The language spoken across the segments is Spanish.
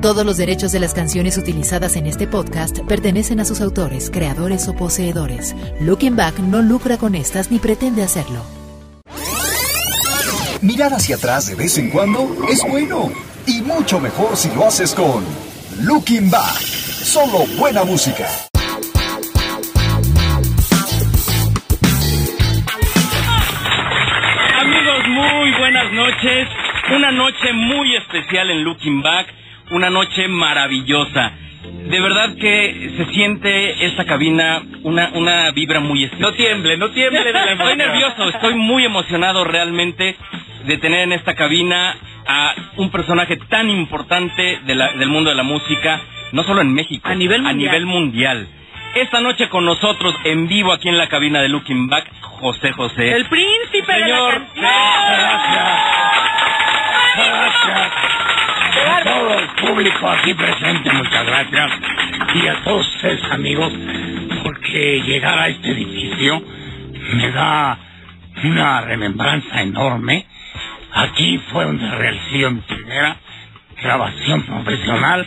Todos los derechos de las canciones utilizadas en este podcast pertenecen a sus autores, creadores o poseedores. Looking Back no lucra con estas ni pretende hacerlo. Mirar hacia atrás de vez en cuando es bueno y mucho mejor si lo haces con Looking Back. Solo buena música. Amigos, muy buenas noches. Una noche muy especial en Looking Back una noche maravillosa. De verdad que se siente esta cabina una, una vibra muy especial. No tiemble, no tiemble. De la estoy nervioso, estoy muy emocionado realmente de tener en esta cabina a un personaje tan importante de la, del mundo de la música, no solo en México, a nivel mundial. A nivel mundial. Esta noche con nosotros en vivo aquí en la cabina de Looking Back, José José. El príncipe Señor, de la Gracias. Gracias a todo el público aquí presente, muchas gracias. Y a todos ustedes, amigos, porque llegar a este edificio me da una remembranza enorme. Aquí fue donde realicé mi primera grabación profesional,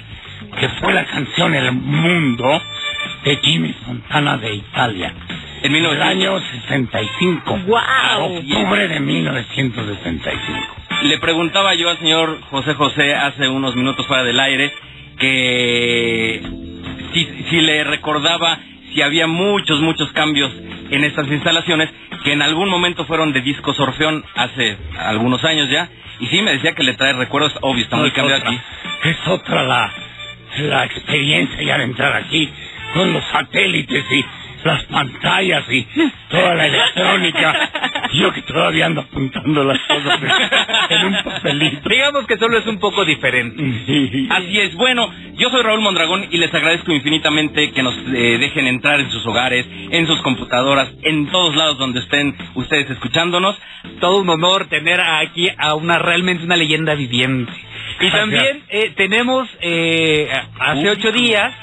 que fue la canción El Mundo de Jimmy Fontana de Italia. En el año 65. ¡Wow! Octubre de 1965. Le preguntaba yo al señor José José hace unos minutos fuera del aire que si, si le recordaba si había muchos, muchos cambios en estas instalaciones que en algún momento fueron de discos Orfeón hace algunos años ya. Y sí, me decía que le trae recuerdos, obvio, está muy cambiado aquí. Es otra la, la experiencia ya de entrar aquí con los satélites y las pantallas y toda la electrónica. Yo que todavía ando apuntando las cosas en un papelito. Digamos que solo es un poco diferente. Así es. Bueno, yo soy Raúl Mondragón y les agradezco infinitamente que nos eh, dejen entrar en sus hogares, en sus computadoras, en todos lados donde estén ustedes escuchándonos. Todo un honor tener aquí a una realmente una leyenda viviente. Y también eh, tenemos eh, hace ocho días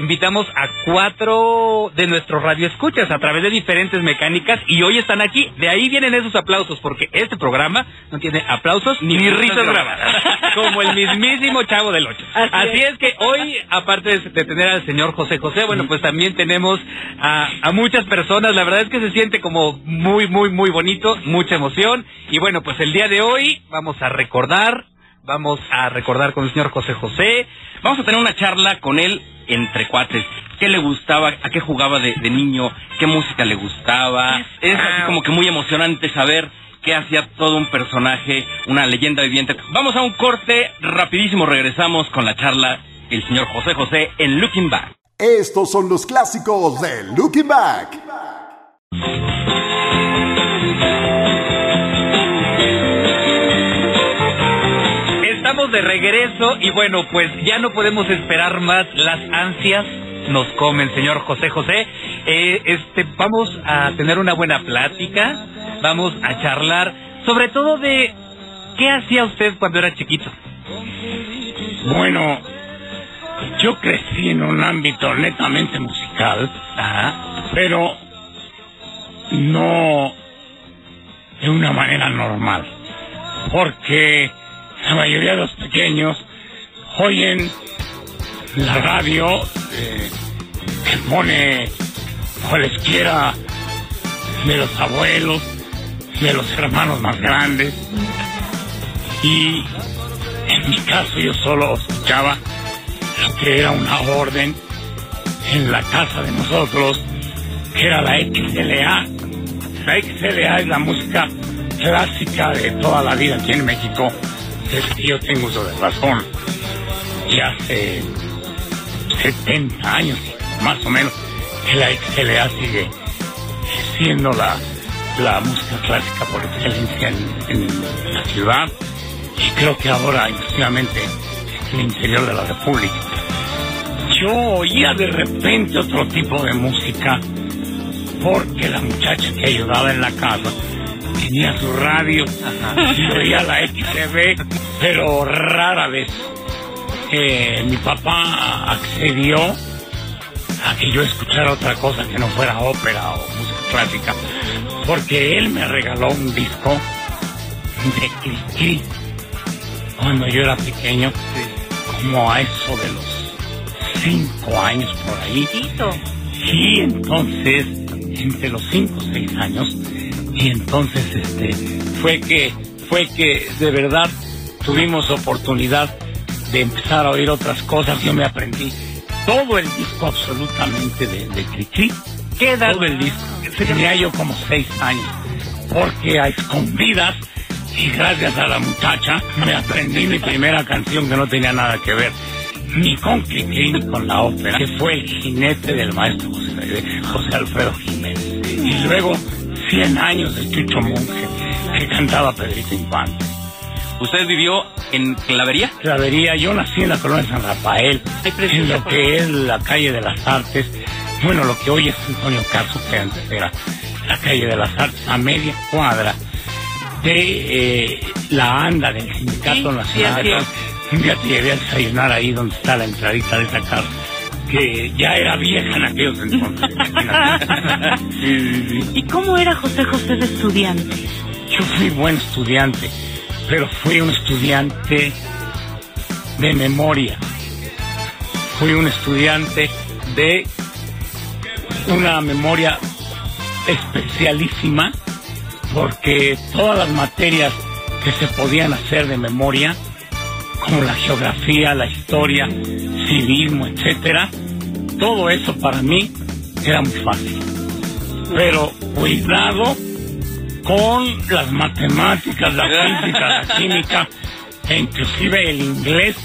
invitamos a cuatro de nuestros radioescuchas a través de diferentes mecánicas y hoy están aquí. De ahí vienen esos aplausos, porque este programa no tiene aplausos ni, risas grabadas, como el mismísimo Chavo del Ocho. Así, es. que hoy, aparte de tener al señor José José, bueno, pues también tenemos a, a muchas personas. La verdad es que se siente como muy, muy, muy bonito, mucha emoción. Y bueno, pues el día de hoy vamos a recordar vamos a recordar con el señor José José. Vamos a tener una charla con él entre cuates. ¿Qué le gustaba? ¿A qué jugaba de, niño? ¿Qué música le gustaba? Es así como que muy emocionante saber qué hacía todo un personaje, una leyenda viviente. Vamos a un corte, rapidísimo regresamos con la charla el señor José José en Looking Back. Estos son los clásicos de Looking Back. Estamos de regreso y bueno, pues ya no podemos esperar más. Las ansias nos comen, señor José José. Eh, este, vamos a tener una buena plática, vamos a charlar sobre todo de qué hacía usted cuando era chiquito. Bueno, yo crecí en un ámbito netamente musical, pero no de una manera normal, porque la mayoría de los pequeños oyen la radio eh, que pone cualesquiera de los abuelos, de los hermanos más grandes. Y en mi caso yo solo escuchaba lo que era una orden en la casa de nosotros, que era la XLA. La XLA es la música clásica de toda la vida aquí en México yo tengo uso de razón. Ya hace 70 años, más o menos, que la XLA sigue siendo la, la música clásica por excelencia en, la ciudad y creo que ahora, inclusivamente, en el interior de la República. Yo oía de repente otro tipo de música porque la muchacha que ayudaba en la casa tenía su radio y oía la XTV, pero rara vez. Eh, mi papá accedió a que yo escuchara otra cosa que no fuera ópera o música clásica, porque él me regaló un disco de Cricri cuando yo era pequeño, como a eso de los cinco años por ahí. Y entonces, entre los cinco o seis años, y entonces este fue que fue que de verdad tuvimos oportunidad de empezar a oír otras cosas. Yo me aprendí todo el disco absolutamente de, de Cricri. ¿Qué edad? Todo el disco. Tenía yo como seis años. Porque a escondidas y gracias a la muchacha me aprendí mi primera canción que no tenía nada que ver ni con Cricri ni con la ópera, que fue el jinete del maestro José, José Alfredo Jiménez. Y luego 100 años de Chucho Monge, que cantaba Pedrito Infante. ¿Usted vivió en Clavería? Clavería, yo nací en la colonia de San Rafael, en lo que es la calle de las Artes, bueno, lo que hoy es Antonio Caso, que antes era la calle de las Artes, a media cuadra de eh, la ANDA del Sindicato Sí, Nacional. sí, así Un día te llevé a desayunar ahí donde está la entradita de esa casa, que ya era vieja en aquellos entonces. imagínate. Sí, sí, sí. ¿Y cómo era José José de estudiante? Yo fui buen estudiante, pero fui un estudiante de memoria. Fui un estudiante de una memoria especialísima, porque todas las materias que se podían hacer de memoria, como la geografía, la historia, civismo, etcétera, todo eso para mí era muy fácil. Pero cuidado con las matemáticas, la física, la química e inclusive el inglés,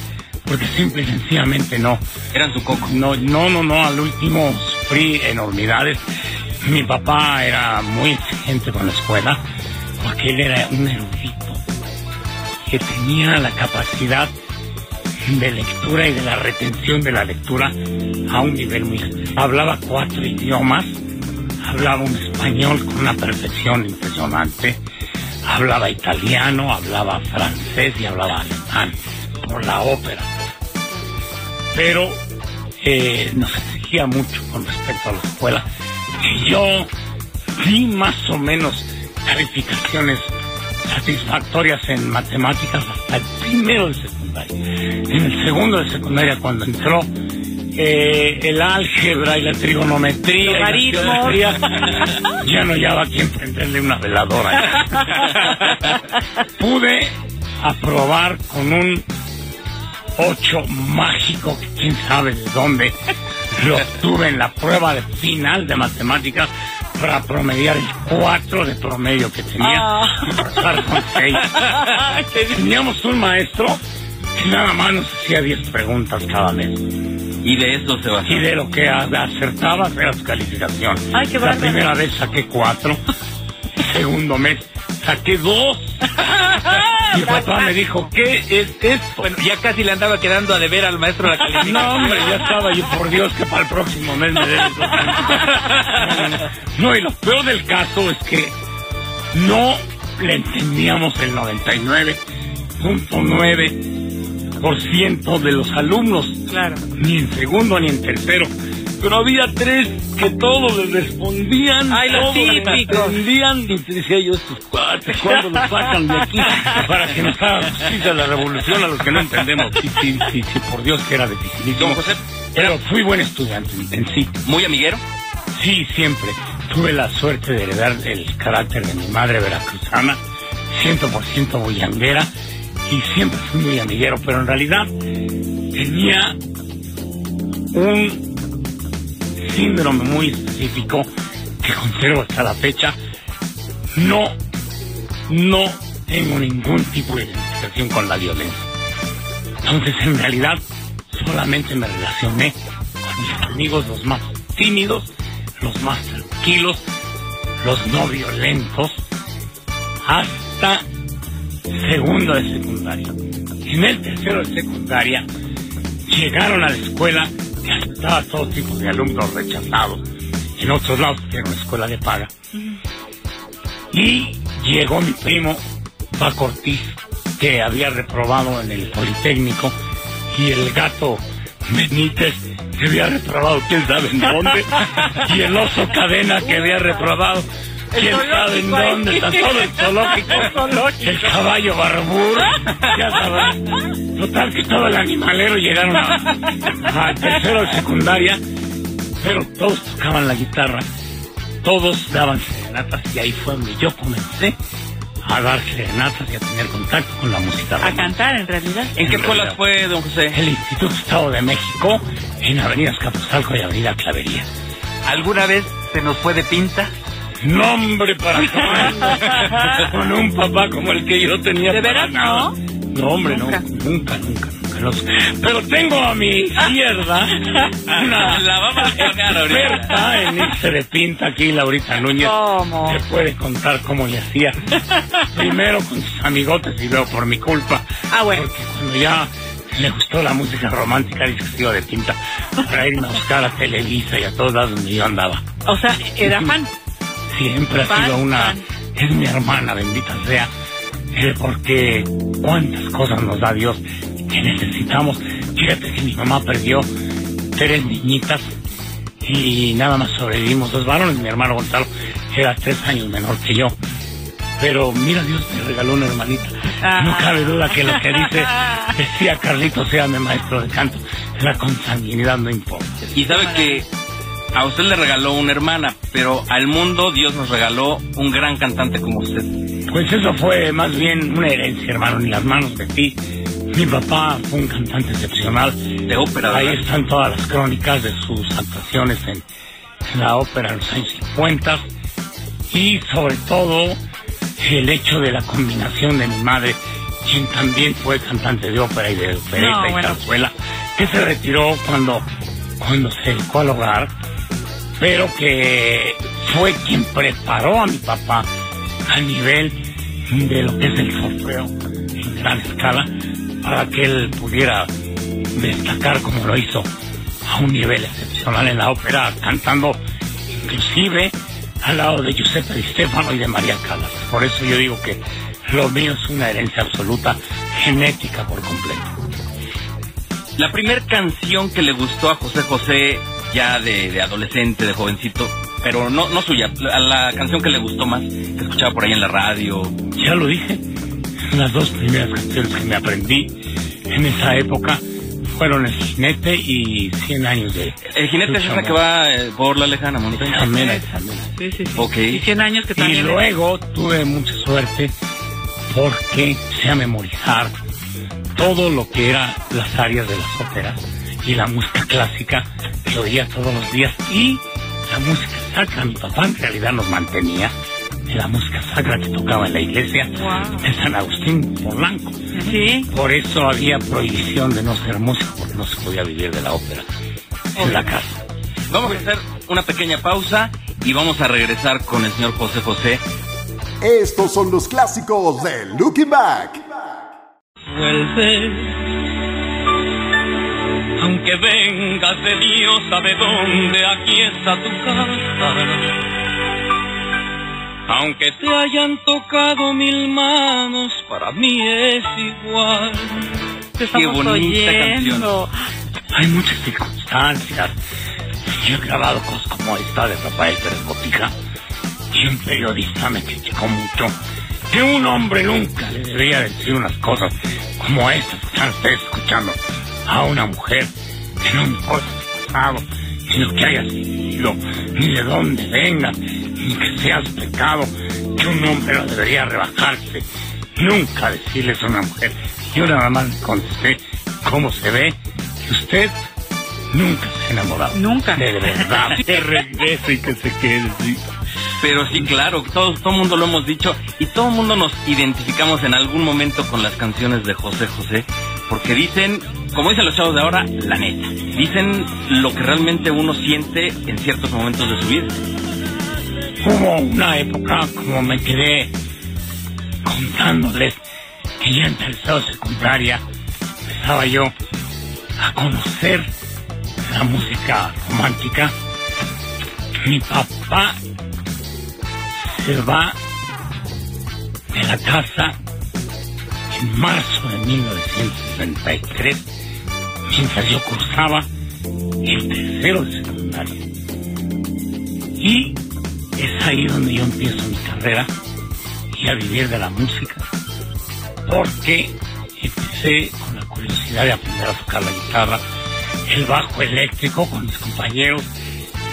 porque simple y sencillamente no. Eran su coco. No, no, no, no, al último sufrí enormidades. Mi papá era muy exigente con la escuela, porque él era un erudito que tenía la capacidad de lectura y de la retención de la lectura a un nivel muy... Hablaba cuatro idiomas, hablaba un español con una perfección impresionante, hablaba italiano, hablaba francés y hablaba alemán por la ópera. Pero eh, nos exigía mucho con respecto a la escuela. Y yo di más o menos calificaciones satisfactorias en matemáticas hasta el primero de secundaria. En el segundo de secundaria, cuando entró eh, el álgebra y la trigonometría, y la Logaritmos. geometría, ya no hallaba quien prenderle una veladora. Pude aprobar con un 8 mágico, que quién sabe de dónde lo obtuve en la prueba de final de matemáticas para promediar el 4 de promedio que tenía Ah. y pasar con 6. Teníamos un maestro que nada más nos hacía 10 preguntas cada mes. Y de eso se basó. Y de lo que acertabas era su calificación. Ay, qué La bárbaro. primera vez saqué 4, segundo mes saqué 2. Mi papá me dijo, ¿qué es esto? Bueno, ya casi le andaba quedando a deber al maestro la calificación. No, hombre, ya estaba yo, por Dios, que para el próximo mes me esos puntos. No, y lo peor del caso es que no le entendíamos el 99.9% de los alumnos, Claro. ni en segundo ni en tercero. Pero había tres que todos les respondían. Ay, los típicos. Y decía yo, estos cuates, ¿cuándo los sacan de aquí? Para que nos haga justicia la revolución a los que no entendemos. Sí, sí, sí, sí, por Dios que era dificilísimo. José, Pero fui buen estudiante en sí. muy amiguero. Sí, siempre. Tuve la suerte de heredar el carácter de mi madre veracruzana, 100% bullanguera, y siempre fui muy amiguero, pero en realidad tenía un síndrome muy específico que conservo hasta la fecha. No, no tengo ningún tipo de identificación con la violencia. Entonces, en realidad, solamente me relacioné con mis amigos los más tímidos, los más tranquilos, los no violentos, hasta segundo de secundaria. En el tercero de secundaria llegaron a la escuela estaba todo tipo de alumnos rechazados. En otros lados, que era una escuela de paga. Y llegó mi primo, Paco Ortiz, que había reprobado en el Politécnico, y el gato Benítez, que había reprobado quién sabe en dónde, y el oso Cadena, que había reprobado quién sabe en dónde está todo el zoológico, el caballo barbur, ya sabes. Total que todo el animalero llegaron a, a tercero de secundaria, pero todos tocaban la guitarra, todos daban serenatas y ahí fue donde yo comencé a dar serenatas y a tener contacto con la música A cantar, en realidad. ¿En qué En realidad. fue, don José? El Instituto Estado de México en Avenida Escapuzalco y Avenida Clavería. ¿Alguna vez se nos fue de pinta? Nombre para acabar con un papá como el que yo tenía. ¿De veras, no? No, hombre, Nunca. no. Nunca, nunca, nunca. los- Pero tengo a mi izquierda una La vamos a poner ahorita. en irse de pinta aquí, Laurita Núñez. ¿Cómo? Que puede contar cómo le hacía. Primero con sus amigotes y luego por mi culpa. Ah, bueno. Porque cuando ya le gustó la música romántica, que se iba de pinta para irme a buscar a Televisa y a todas donde yo andaba. O sea, era fan. Siempre ha sido una... Es mi hermana, bendita sea. eh, porque cuántas cosas nos da Dios que necesitamos. Fíjate que mi mamá perdió tres niñitas y nada más sobrevivimos dos varones. Mi hermano Gonzalo era tres años menor que yo. Pero mira, Dios me regaló una hermanita. Ah. No cabe duda que lo que dice, decía Carlitos, séame maestro de canto, la consanguinidad no importa. Y sabe que a usted le regaló una hermana, pero al mundo Dios nos regaló un gran cantante como usted. Pues eso fue más bien una herencia, hermano, en las manos de ti. Mi papá fue un cantante excepcional. De ópera, Ahí ¿verdad? están todas las crónicas de sus actuaciones en, en la ópera en los años 50. Y sobre todo el hecho de la combinación de mi madre, quien también fue cantante de ópera y de opereta No, y bueno. zarzuela, que se retiró cuando, cuando se dedicó al hogar, pero que fue quien preparó a mi papá a nivel de lo que es el solfeo en gran escala para que él pudiera destacar como lo hizo a un nivel excepcional en la ópera, cantando inclusive al lado de Giuseppe Di Stefano y de María Callas. Por eso yo digo que lo mío es una herencia absoluta, genética por completo. La primera canción que le gustó a José José, ya de, de adolescente, de jovencito, pero no, no suya, la, la canción que le gustó más, que escuchaba por ahí en la radio. Ya lo dije, las dos primeras canciones que me aprendí en esa época fueron El Jinete y 100 años de... El jinete es esa que va eh, por la lejana montaña. También, también. Sí, sí, sí. Ok. Y 100 años que Y también... luego tuve mucha suerte porque sé a memorizar todo lo que eran las áreas de las óperas y la música clásica que oía todos los días y la música sacra. Mi papá en realidad nos mantenía de la música sacra que tocaba en la iglesia Wow. de San Agustín Polanco. Sí. Por eso había prohibición de no ser músico porque no se podía vivir de la ópera en la casa. Vamos a hacer una pequeña pausa y vamos a regresar con el señor José José. Estos son los clásicos de Looking Back. vuelve. Aunque vengas de Dios sabe dónde, aquí está tu casa. Aunque te hayan tocado mil manos, para mí es igual. Te estamos bonita oyendo. Hay muchas circunstancias. Yo he grabado cosas como esta de Rafael Pérez Botija y un periodista me criticó mucho que un hombre nunca le debería decir unas cosas como estas que están ustedes escuchando a una mujer que no importa pasado, ni lo que hayas vivido, ni de dónde vengas, ni que seas pecado, que un hombre no debería rebajarse, nunca decirles a una mujer. Yo nada más le contesté cómo se ve que usted nunca se ha enamorado. Nunca. De verdad. que regrese y que se quede. sí. Pero sí, claro, todo todo mundo lo hemos dicho y todo el mundo nos identificamos en algún momento con las canciones de José José, porque dicen, como dicen los chavos de ahora, la neta. Dicen lo que realmente uno siente en ciertos momentos de su vida. Hubo una época como me quedé contándoles que ya en tercera secundaria empezaba yo a conocer la música romántica. Mi papá se va de la casa en marzo de 1963 mientras yo cursaba el tercero de secundaria. Y es ahí donde yo empiezo mi carrera y a vivir de la música, porque empecé con la curiosidad de aprender a tocar la guitarra, el bajo eléctrico con mis compañeros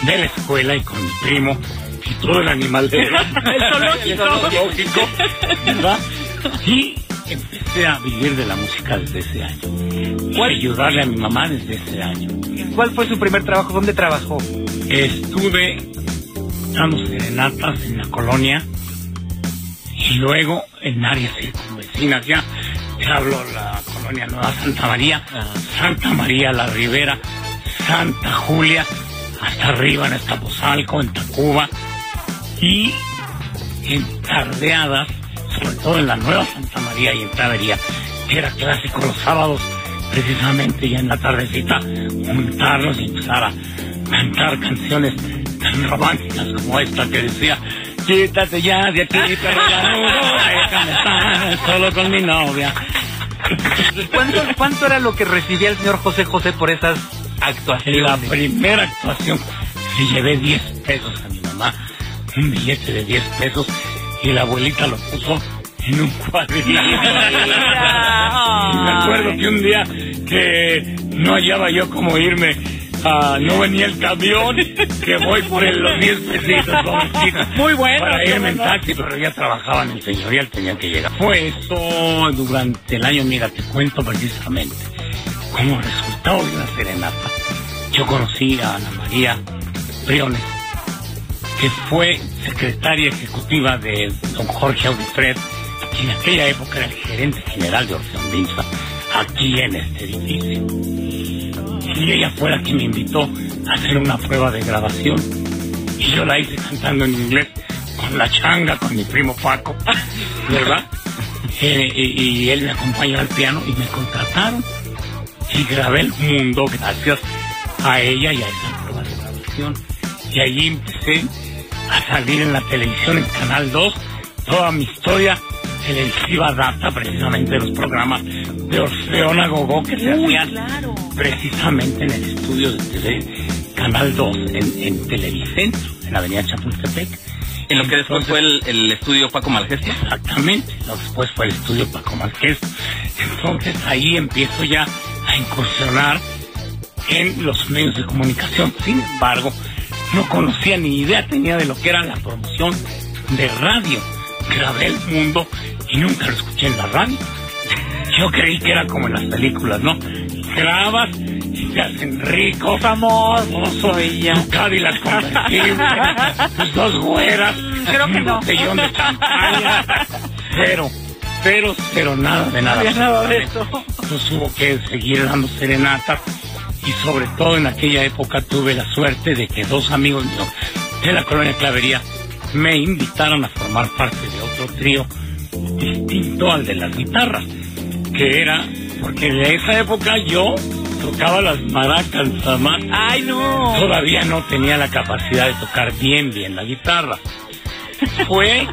de la escuela y con mi primo y todo el animal de El zoológico. ¿verdad? Y empecé a vivir de la música desde ese año. Y ayudarle a mi mamá desde ese año. ¿Cuál fue su primer trabajo? ¿Dónde trabajó? Estuve dando serenatas en la colonia y luego en áreas circunvecinas. Ya te hablo la colonia Nueva Santa María, Santa María La Ribera, Santa Julia, hasta arriba en Escapozalco, en Tacuba y en tardeadas, sobre todo en la Nueva Santa María y en Travería, que era clásico los sábados, precisamente ya en la tardecita, juntarnos y empezar a cantar canciones tan románticas como esta que decía, quítate ya de aquí, pero ya no, déjame estar solo con mi novia. ¿Cuánto, ¿Cuánto era lo que recibía el señor José José por esas En la actuaciones? primera actuación le llevé 10 pesos a mi mamá, un billete de 10 pesos, y la abuelita lo puso en un cuadrito. Y me acuerdo que un día que no hallaba yo cómo irme, ah, no venía el camión, que voy por el- los 10 pesitos, pobrecita, Muy bueno, Para irme en taxi, pero ya trabajaba en el señorial, tenía que llegar. Fue eso durante el año, mira, te cuento precisamente. Como resultado de una serenata, yo conocí a Ana María Briones, que fue secretaria ejecutiva de don Jorge Audifred, en aquella época era el gerente general de Orfeón Vinza, aquí en este edificio. Y ella fue la que me invitó a hacer una prueba de grabación. Y yo la hice cantando en inglés con la changa, con mi primo Paco, ¿verdad? Eh, y, él me acompañó al piano y me contrataron. Y grabé el mundo gracias a ella y a esa prueba de grabación. Y allí empecé a salir en la televisión en Canal 2. Toda mi historia televisiva data precisamente de los programas de Orfeón a Gogó que se Uy, hacían claro. precisamente en el estudio de TV Canal 2 en, en Televicentro, en la avenida Chapultepec. En lo que después Entonces- fue el, el estudio Paco Malgestia. Exactamente, luego después fue el estudio Paco Marqués. Entonces ahí empiezo ya a incursionar en los medios de comunicación. Sin embargo, no conocía ni idea tenía de lo que era la promoción de radio. Grabé el mundo y nunca lo escuché en la radio. Yo creí que era como en las películas, ¿no? Grabas y te hacen rico, famoso, y ya. Tu Cadillac convertible, tus dos güeras, Creo que un no. botellón de champaña. Cero, cero, cero, nada de nada. había nada de eso. Entonces hubo que seguir dando serenatas y sobre todo en aquella época tuve la suerte de que dos amigos míos de la colonia Clavería me invitaron a formar parte de otro trío distinto al de las guitarras, que era, porque en esa época yo tocaba las maracas. Ay, no. Todavía no tenía la capacidad de tocar bien, bien la guitarra. Fue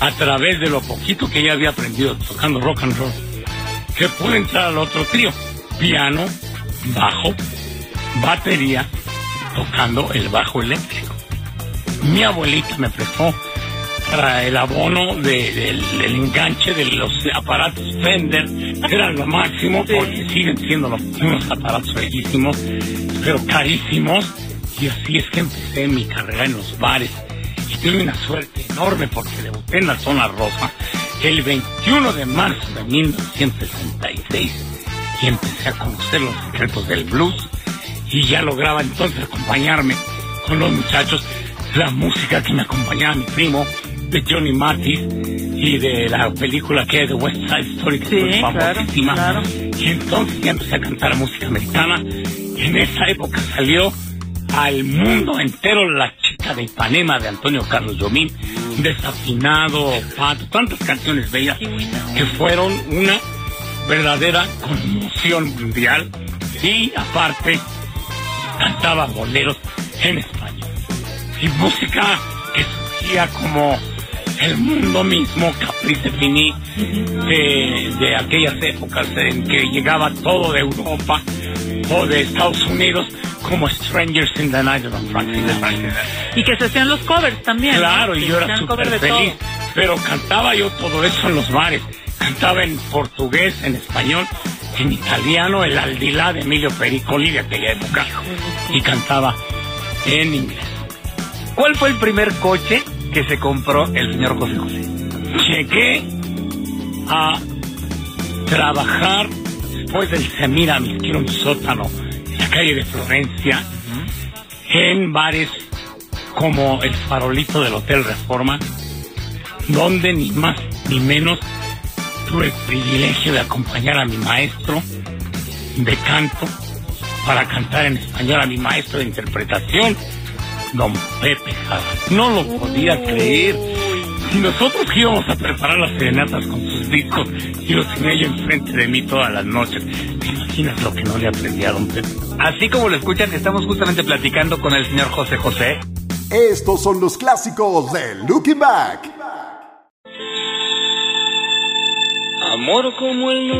a través de lo poquito que ya había aprendido tocando rock and roll que pude entrar al otro trío. Piano, bajo, batería, tocando el bajo eléctrico. Mi abuelita me prestó para el abono de- del, del enganche de los aparatos Fender. Era lo máximo porque siguen siendo los- unos aparatos bellísimos, pero carísimos. Y así es que empecé mi carrera en los bares. Y tuve una suerte enorme porque debuté en la zona rosa el 21 de marzo de 1966 y empecé a conocer los secretos del blues y ya lograba entonces acompañarme con los muchachos la música que me acompañaba mi primo de Johnny Mathis y de la película que es de West Side Story que Sí, fue famosísima. claro. y entonces ya empecé a cantar música americana. Y en esa época salió al mundo entero la chica de Ipanema de Antonio Carlos Jobim desafinado Pato tantas canciones bellas que fueron una verdadera conmoción mundial. Y aparte cantaba boleros en español y música que surgía como el mundo mismo Caprice Fini de, de aquellas épocas en que llegaba todo de Europa o de Estados Unidos como Strangers in the Night de Don Frank. Y que se hacían los covers también. Claro, ¿no? y yo era súper feliz. todo. Pero cantaba yo todo eso en los bares. Cantaba en portugués, en español, en italiano, el Aldilá de Emilio Pericoli de aquella época. Y cantaba en inglés. ¿Cuál fue el primer coche que se compró el señor José José? Llegué a trabajar después del Semiramis, que un sótano en la calle de Florencia, en bares como el farolito del Hotel Reforma, donde ni más ni menos tuve el privilegio de acompañar a mi maestro de canto para cantar en español a mi maestro de interpretación, don Pepe Jara. No lo podía creer. Si nosotros íbamos a preparar las serenatas con sus discos y los tenía yo enfrente de mí todas las noches, ¿te imaginas lo que no le aprendí a don Pepe? Así como lo escuchan, estamos justamente platicando con el señor José José. Estos son los clásicos de Looking Back. Amor como el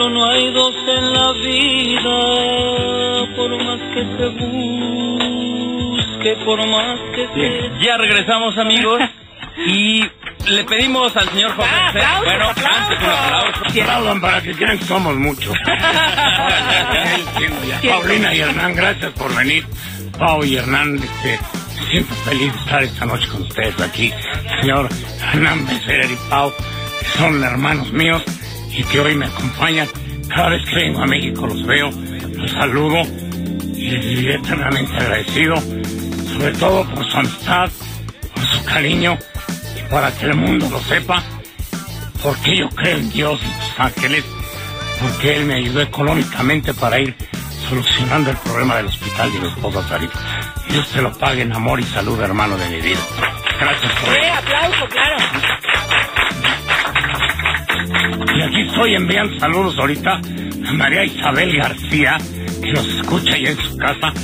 nuestro, no hay dos en la vida, por más que se busque, por más que se... Ya regresamos, amigos. Y le pedimos al señor José Ah, Bueno, aplausos. antes un aplauso. Aplaudan para que crean que somos muchos. Paulina y Hernán, gracias por venir. Pau y Hernán, este, siento feliz de estar esta noche con ustedes aquí. Señor Hernán Becerra y Pau, son hermanos míos y que hoy me acompañan. Cada vez que vengo a México los veo, los saludo y les diré eternamente agradecido, sobre todo por su amistad, por su cariño y para que el mundo lo sepa porque yo creo en Dios y sus ángeles, porque Él me ayudó económicamente para ir solucionando el problema del hospital de mi esposa Sarita. Dios te lo pague en amor y salud, hermano de mi vida. Gracias por Sí, aplauso, claro. Y aquí estoy enviando saludos ahorita a María Isabel García, que nos escucha allá en su casa,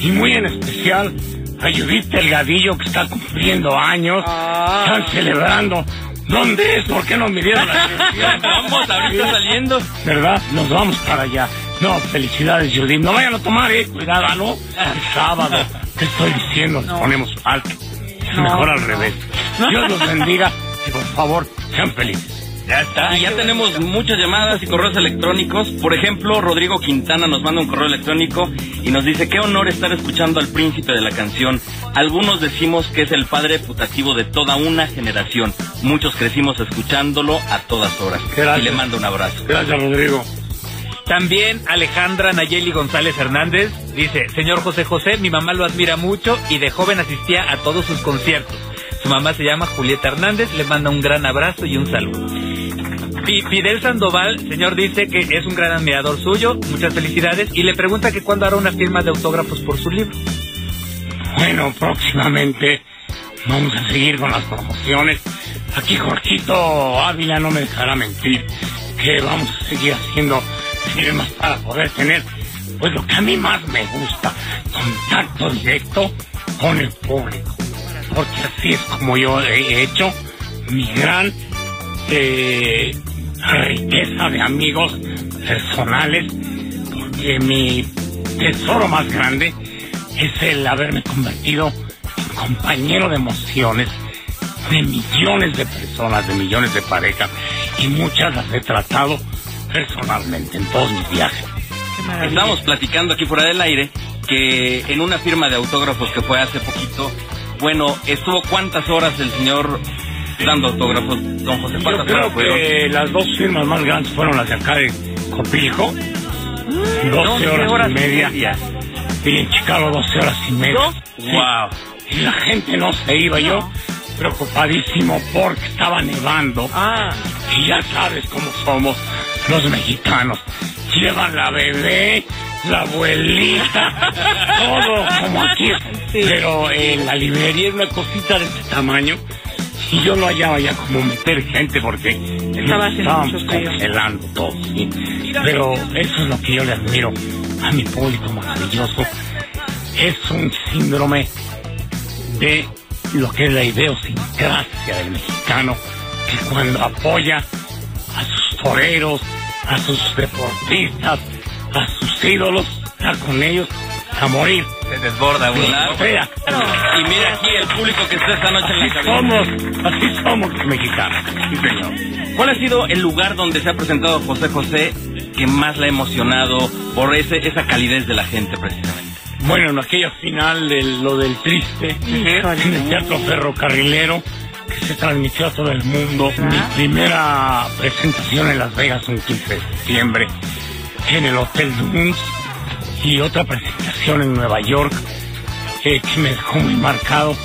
y muy en especial a Judith Delgadillo, que está cumpliendo años, están celebrando. ¿Dónde es? ¿Por qué no me dieron la dirección? Vamos, ahorita saliendo. ¿Verdad? Nos vamos para allá. No, felicidades, Judith. No vayan a tomar, eh. Cuidado, ¿no? El sábado. ¿Qué estoy diciendo? Les ponemos alto. Es mejor al revés. Dios los bendiga y por favor, sean felices. Ya está. Y ya tenemos muchas llamadas y correos electrónicos. Por ejemplo, Rodrigo Quintana nos manda un correo electrónico y nos dice, qué honor estar escuchando al príncipe de la canción. Algunos decimos que es el padre putativo de toda una generación. Muchos crecimos escuchándolo a todas horas. Gracias. Y le mando un abrazo. Gracias, Rodrigo. También Alejandra Nayeli González Hernández dice, señor José José, mi mamá lo admira mucho y de joven asistía a todos sus conciertos. Su mamá se llama Julieta Hernández, le manda un gran abrazo y un saludo. Fi- Fidel Sandoval, señor, dice que es un gran admirador suyo, muchas felicidades, y le pregunta que cuándo hará una firma de autógrafos por su libro. Bueno, próximamente vamos a seguir con las promociones. Aquí Jorgito Ávila no me dejará mentir que vamos a seguir haciendo firmas para poder tener pues lo que a mí más me gusta, contacto directo con el público. Porque así es como yo he hecho mi gran eh, riqueza de amigos personales, porque mi tesoro más grande es el haberme convertido en compañero de emociones de millones de personas, de millones de parejas, y muchas las he tratado personalmente en todos mis viajes. Estamos platicando aquí fuera del aire que en una firma de autógrafos que fue hace poquito, bueno, estuvo cuántas horas el señor dando autógrafos, don José, Yo ¿cuántas creo horas que las dos firmas más grandes fueron las de acá de Copilco, 12 horas, y media, y en Chicago 12 horas y media. Sí. Wow. Y la gente no se iba, yo preocupadísimo porque estaba nevando. Ah, Y ya sabes cómo somos los mexicanos. Llevan la bebé, la abuelita, todo como aquí. Pero en la librería es una cosita de este tamaño. Y yo no hallaba ya como meter gente porque Estaba congelando todo. ¿sí? Pero eso es lo que yo le admiro a mi público maravilloso. Es un síndrome de lo que es la idiosincrasia del mexicano, que cuando apoya a sus toreros, a sus deportistas, a sus ídolos, a con ellos a morir. Se desborda, ¿verdad? O sea, Y mira aquí el público que está esta noche en la así cabina. somos, así somos los mexicanos. Sí, señor. ¿Cuál ha sido el lugar donde se ha presentado José José que más le ha emocionado por ese, esa calidez de la gente precisamente? Bueno, en aquella final de lo del triste, en el Teatro Ferrocarrilero, que se transmitió a todo el mundo. Mi primera presentación en Las Vegas un 15 de septiembre, en el Hotel Dunes, y otra presentación en Nueva York, eh, que me dejó muy marcado,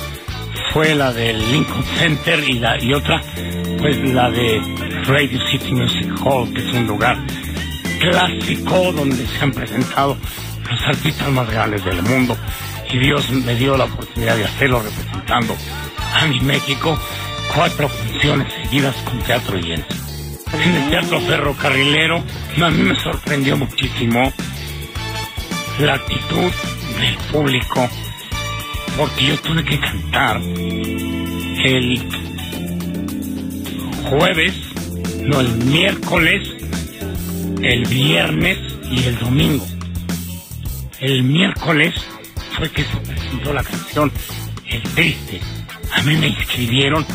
fue la del Lincoln Center y, la, y otra, pues la de Radio City Music Hall, que es un lugar clásico donde se han presentado los artistas más grandes del mundo y Dios me dio la oportunidad de hacerlo representando a mi México cuatro funciones seguidas con teatro lleno. En el teatro ferrocarrilero a mí me sorprendió muchísimo la actitud del público porque yo tuve que cantar el jueves, no el miércoles, el viernes y el domingo. El miércoles fue que se presentó la canción El Triste. A mí me inscribieron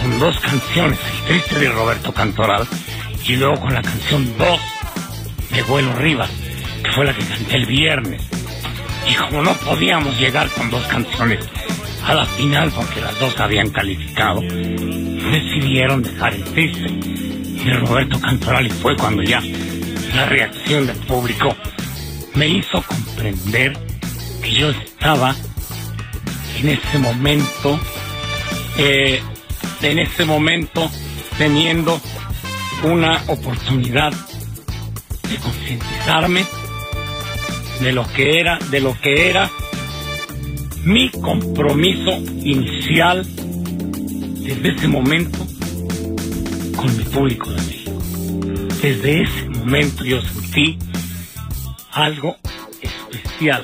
con dos canciones, El Triste de Roberto Cantoral y luego con la canción 2 de Vuelo Rivas, que fue la que canté el viernes. Y como no podíamos llegar con dos canciones a la final porque las dos habían calificado, decidieron dejar el triste de Roberto Cantoral y fue cuando ya la reacción del público me hizo comprender que yo estaba en ese momento, eh, en ese momento teniendo una oportunidad de concientizarme de lo que era, de lo que era mi compromiso inicial desde ese momento con mi público de México. Desde ese momento yo sentí algo especial,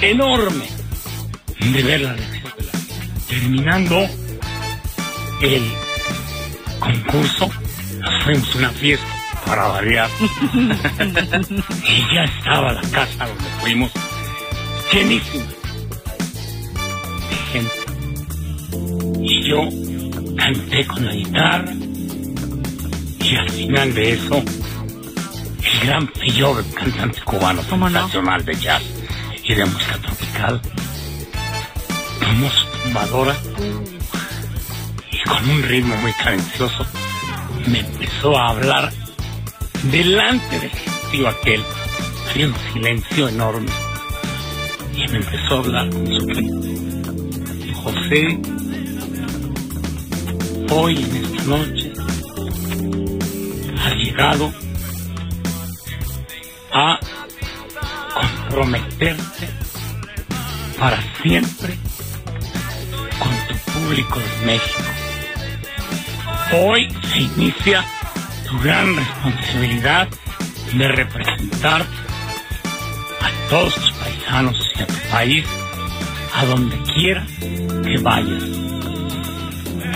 enorme, de ver la gente. Terminando el concurso, a una fiesta para variar. y ya estaba la casa donde fuimos llenísima de gente. Y yo canté con la guitarra y al final de eso el gran Pillo, cantante cubano sensacional de jazz y de música tropical, su tumbadora y con un ritmo muy cadencioso me empezó a hablar delante del gentío aquel. Había un silencio enorme y me empezó a hablar con su ritmo. José, hoy en esta noche ha llegado a comprometerte para siempre con tu público de México. Hoy se inicia gran responsabilidad de representar a todos tus paisanos y a tu país a donde quiera que vayas.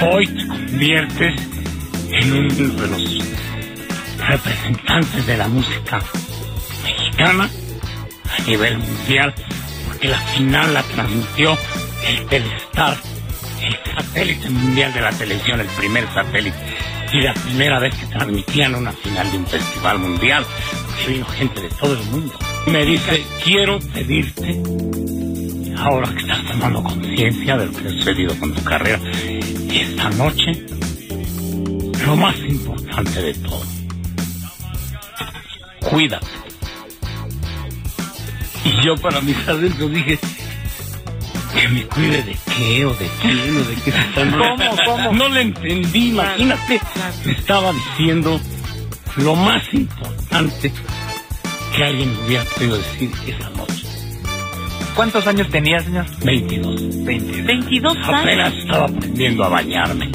Hoy te conviertes en uno de los representantes de la música mexicana a nivel mundial, porque la final la transmitió el Telestar, el satélite mundial de la televisión, el primer satélite, y la primera vez que transmitían una final de un festival mundial, vino gente de todo el mundo. Me dice, quiero pedirte, ahora que estás tomando conciencia de lo que ha sucedido con tu carrera, esta noche, lo más importante de todo, cuídate. Y yo para mis adentros dije, que me cuide de qué o de quién o de qué se está ¿Cómo, cómo? No le entendí, imagínate. Me estaba diciendo lo más importante que alguien me hubiera podido decir esa noche. ¿Cuántos años tenía, señor? 22. 20. 22 años. Apenas estaba aprendiendo a bañarme.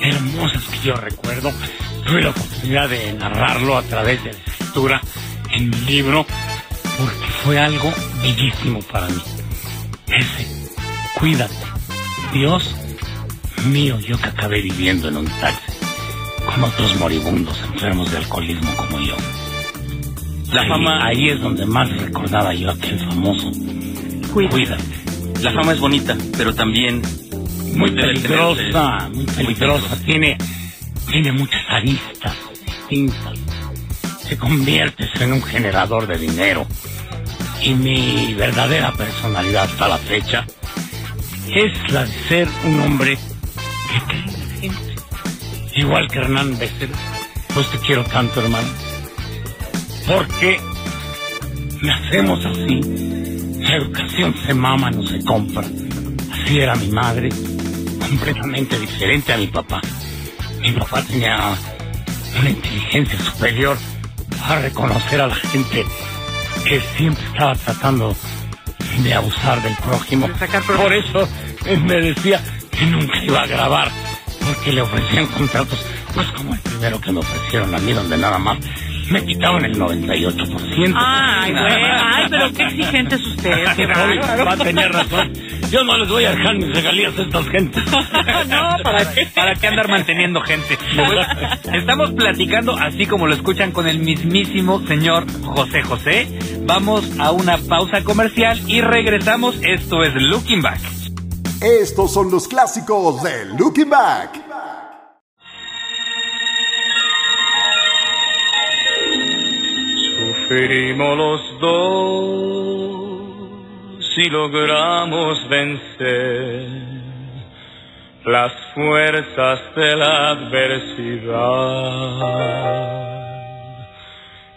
Hermosas que yo recuerdo. Tuve la oportunidad de narrarlo a través de la escritura en mi libro porque fue algo bellísimo para mí. Ese, cuídate. Dios mío, yo que acabé viviendo en un taxi. con otros moribundos enfermos de alcoholismo como yo. La fama, Ahí es donde más recordaba yo aquel famoso. Cuídate. la fama es bonita, pero también Muy peligrosa, muy peligrosa. Tiene, tiene muchas aristas distintas. Te conviertes en un generador de dinero. Y mi verdadera personalidad hasta la fecha es la de ser un hombre que cree la gente. Igual que Hernán Besser, pues te quiero tanto, hermano. Porque nacemos así. La educación se mama, no se compra. Así era mi madre, completamente diferente a mi papá. Mi papá tenía una inteligencia superior a reconocer a la gente que siempre estaba tratando de abusar del prójimo. Por eso él me decía que nunca iba a grabar, porque le ofrecían contratos, pues como el primero que me ofrecieron a mí, donde nada más me quitaban el 98%. Ay, güey. Ay, pero qué exigente es usted. Qué bárbaro. papá tenía razón. Yo no les voy a dejar mis regalías a estas gentes. No, ¿para qué? ¿Para qué andar manteniendo gente? Estamos platicando así como lo escuchan con el mismísimo señor José José. Vamos a una pausa comercial y regresamos. Esto es Looking Back. Estos son los clásicos de Looking Back. Sufrimos los dos y logramos vencer las fuerzas de la adversidad.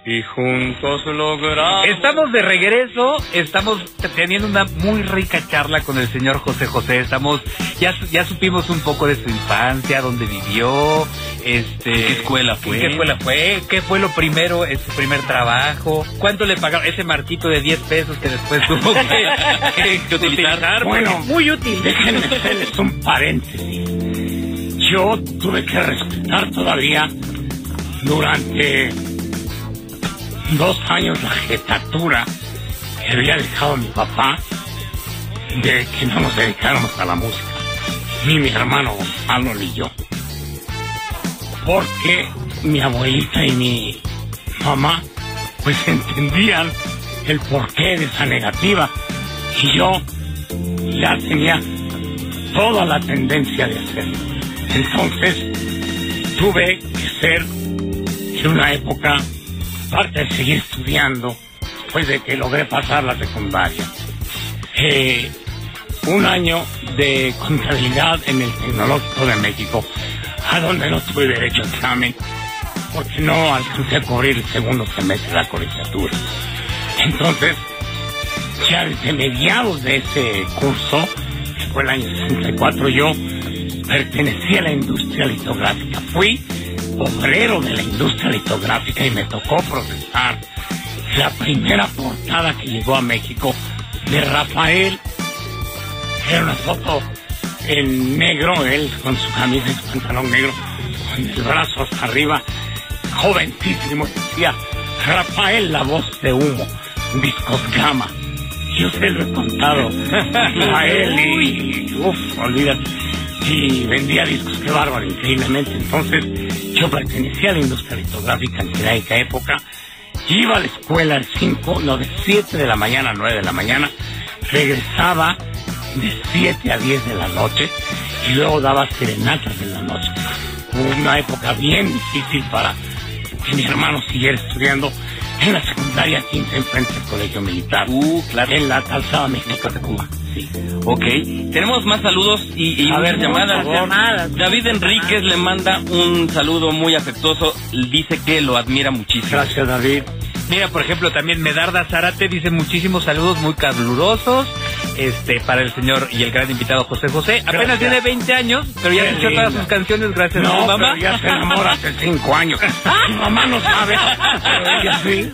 Y juntos logramos... Estamos de regreso, estamos teniendo una muy rica charla con el señor José José. Estamos, ya, ya supimos un poco de su infancia, dónde vivió, este, ¿En qué escuela fue? ¿En qué escuela fue? ¿Qué fue lo primero, en su primer trabajo? ¿Cuánto le pagaron ese marquito de 10 pesos que después tuvo que, que- que utilizar? Bueno, Muy útil. déjenme hacerles un paréntesis. Yo tuve que respetar todavía durante dos años la jetatura que había dejado mi papá de que no nos dedicáramos a la música, ni mi hermano Gonzalo ni yo. Porque mi abuelita y mi mamá pues entendían el porqué de esa negativa y yo ya tenía toda la tendencia de hacerlo. Entonces tuve que ser en una época, aparte de seguir estudiando, después de que logré pasar la secundaria, eh, un año de contabilidad en el Tecnológico de México, a donde no tuve derecho a examen, porque no alcancé a cubrir el segundo semestre de la colegiatura. Entonces, ya desde mediados de ese curso, que fue el año 64, yo pertenecí a la industria litográfica. Fui obrero de la industria litográfica y me tocó procesar la primera portada que llegó a México de Rafael. Era una foto en negro, él con su camisa y su pantalón negro, con el brazo hasta arriba, jovencísimo, decía Rafael la voz de humo, discos gama. Yo se lo he contado a él y, uff, olvídate. Y vendía discos, qué bárbaro, increíblemente. Entonces, yo pertenecía a la industria litográfica en aquella época. Iba a la escuela al 5, no, de 7 de la mañana a 9 de la mañana. Regresaba de 7 a 10 de la noche y luego daba serenatas en la noche. Una época bien difícil para que mi hermano siguiera estudiando en la secundaria 15 enfrente del colegio militar. Uh, claro. En la calzada México de Cuba. Sí. Ok, tenemos más saludos y, y A ver, llamadas. Llamadas. David Enríquez le manda un saludo muy afectuoso, dice que lo admira muchísimo. Gracias, David. Mira, por ejemplo, también Medarda Zárate dice muchísimos saludos muy calurosos este, para el señor y el gran invitado José José. Apenas Gracias. tiene 20 años, pero ya escuchó todas sus canciones gracias a su mamá. pero ya se enamora hace cinco años. Mi mamá no sabe, pero ella sí.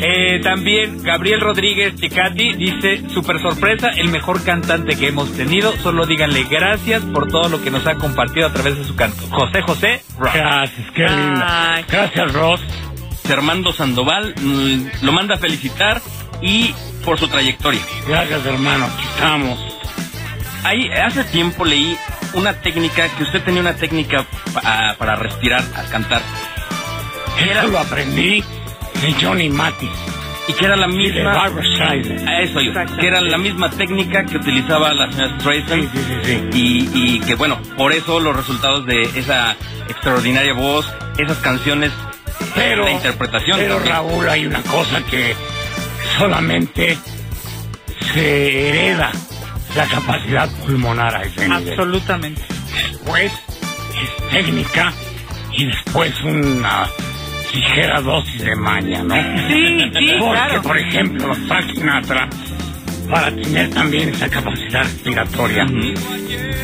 Eh, también Gabriel Rodríguez Chicati dice, super sorpresa, el mejor cantante que hemos tenido. Solo díganle gracias por todo lo que nos ha compartido a través de su canto. José José Rock. Gracias, qué linda. Gracias, Ross. Armando Sandoval mm, lo manda a felicitar y por su trayectoria. Gracias, hermano. Aquí estamos. Ahí, hace tiempo leí una técnica, que usted tenía una técnica pa- para respirar al cantar. Eso lo aprendí de Johnny Mathis Y que era la de misma... Barbara Streisand. A eso yo, que era la misma técnica que utilizaba la señora Streisand. Sí, sí, sí, sí. Y, y que bueno, por eso los resultados de esa extraordinaria voz, esas canciones, Pero, la interpretación. pero también. Raúl, hay una cosa que solamente se hereda la capacidad pulmonar a ese nivel. Absolutamente. Después es técnica y después una ligera dosis de maña, ¿no? Sí, sí, Porque, claro. por ejemplo, Frank Sinatra, para tener también esa capacidad respiratoria,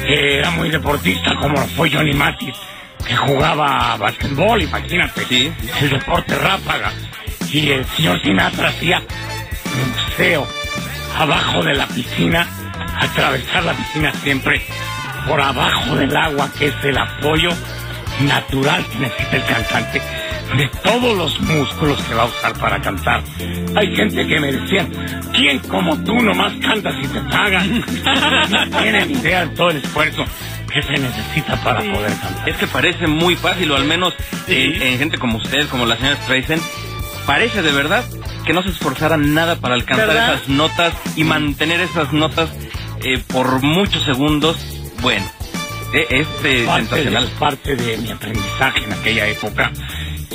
que era muy deportista como lo fue Johnny Mathis, que jugaba basquetbol, imagínate, Sí. el deporte ráfaga. Y el señor Sinatra hacía buceo abajo de la piscina, atravesar la piscina siempre por abajo del agua, que es el apoyo natural que necesita el cantante de todos los músculos que va a usar para cantar. Hay gente que me decía, ¿quién como tú nomás cantas y te pagan? No tienen idea de todo el esfuerzo que se necesita para poder cantar. Es que parece muy fácil, o al menos eh, en gente como usted, como la señora Streisand, parece de verdad que no se esforzaran nada para alcanzar ¿Verdad? esas notas y mantener esas notas eh, por muchos segundos. Bueno, eh, es eh, parte, sensacional. de, parte de mi aprendizaje en aquella época.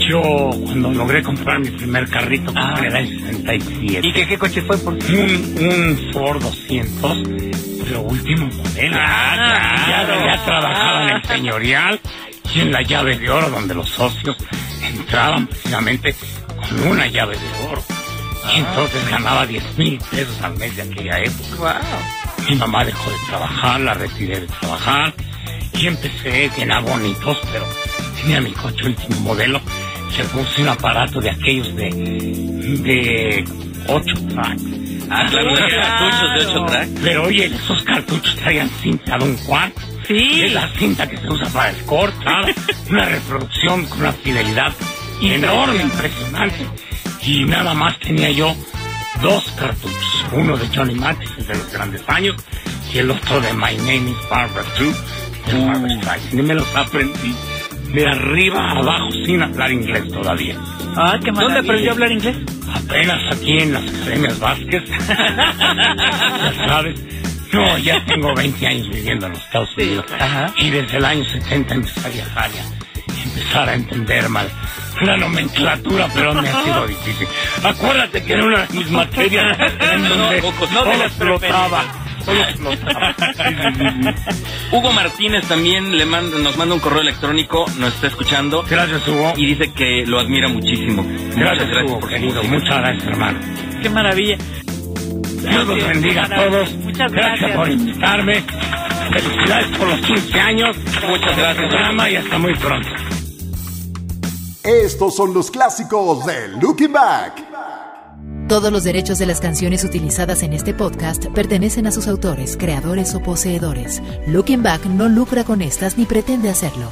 Yo, cuando logré comprar mi primer carrito, Ah. compré en el 67. ¿Y qué, qué coche fue? Por... Un, un Ford 200, lo último modelo. Ah, ya, claro. ya trabajaba en el señorial y en la llave de oro, donde los socios entraban precisamente con una llave de oro. Y entonces ganaba 10 mil pesos al mes de aquella época. Mi mamá dejó de trabajar, la retiré de trabajar y empecé llenar bonitos, pero tenía mi coche último modelo. Le puse un aparato de aquellos de, de 8 tracks. Ah, claro, los cartuchos de 8 tracks. Pero oye, esos cartuchos traían cinta de un cuarto. Sí. Es la cinta que se usa para el ¿sabes? Una reproducción con una fidelidad enorme, impresionante. Y nada más tenía yo dos cartuchos. Uno de Johnny Mathis, de los grandes años, y el otro de My Name is Barbara Too, de Barbara Streisand. Y me los aprendí de arriba a abajo sin hablar inglés todavía. Ah, qué ¿Dónde maravilla. aprendió a hablar inglés? Apenas aquí en las Academias Vázquez. ya sabes. No, ya tengo 20 años viviendo en los Estados Unidos. Ajá. Y desde el año 70 empecé a viajar y empezar a entender mal la nomenclatura, pero me ha sido difícil. Acuérdate que era una de mis materias en donde No, no las explotaba. Solo explotaba. Hugo Martínez también le manda, nos manda un correo electrónico, nos está escuchando Gracias, Hugo. y dice que lo admira muchísimo. Gracias, Muchas gracias Hugo, por querido. Muchas gracias, hermano. Qué maravilla. Dios los bendiga a todos. Muchas gracias. gracias. por invitarme. Felicidades por los 15 años. Muchas gracias. Programa y hasta muy pronto. Estos son los clásicos de Looking Back. Todos los derechos de las canciones utilizadas en este podcast pertenecen a sus autores, creadores o poseedores. Looking Back no lucra con estas ni pretende hacerlo.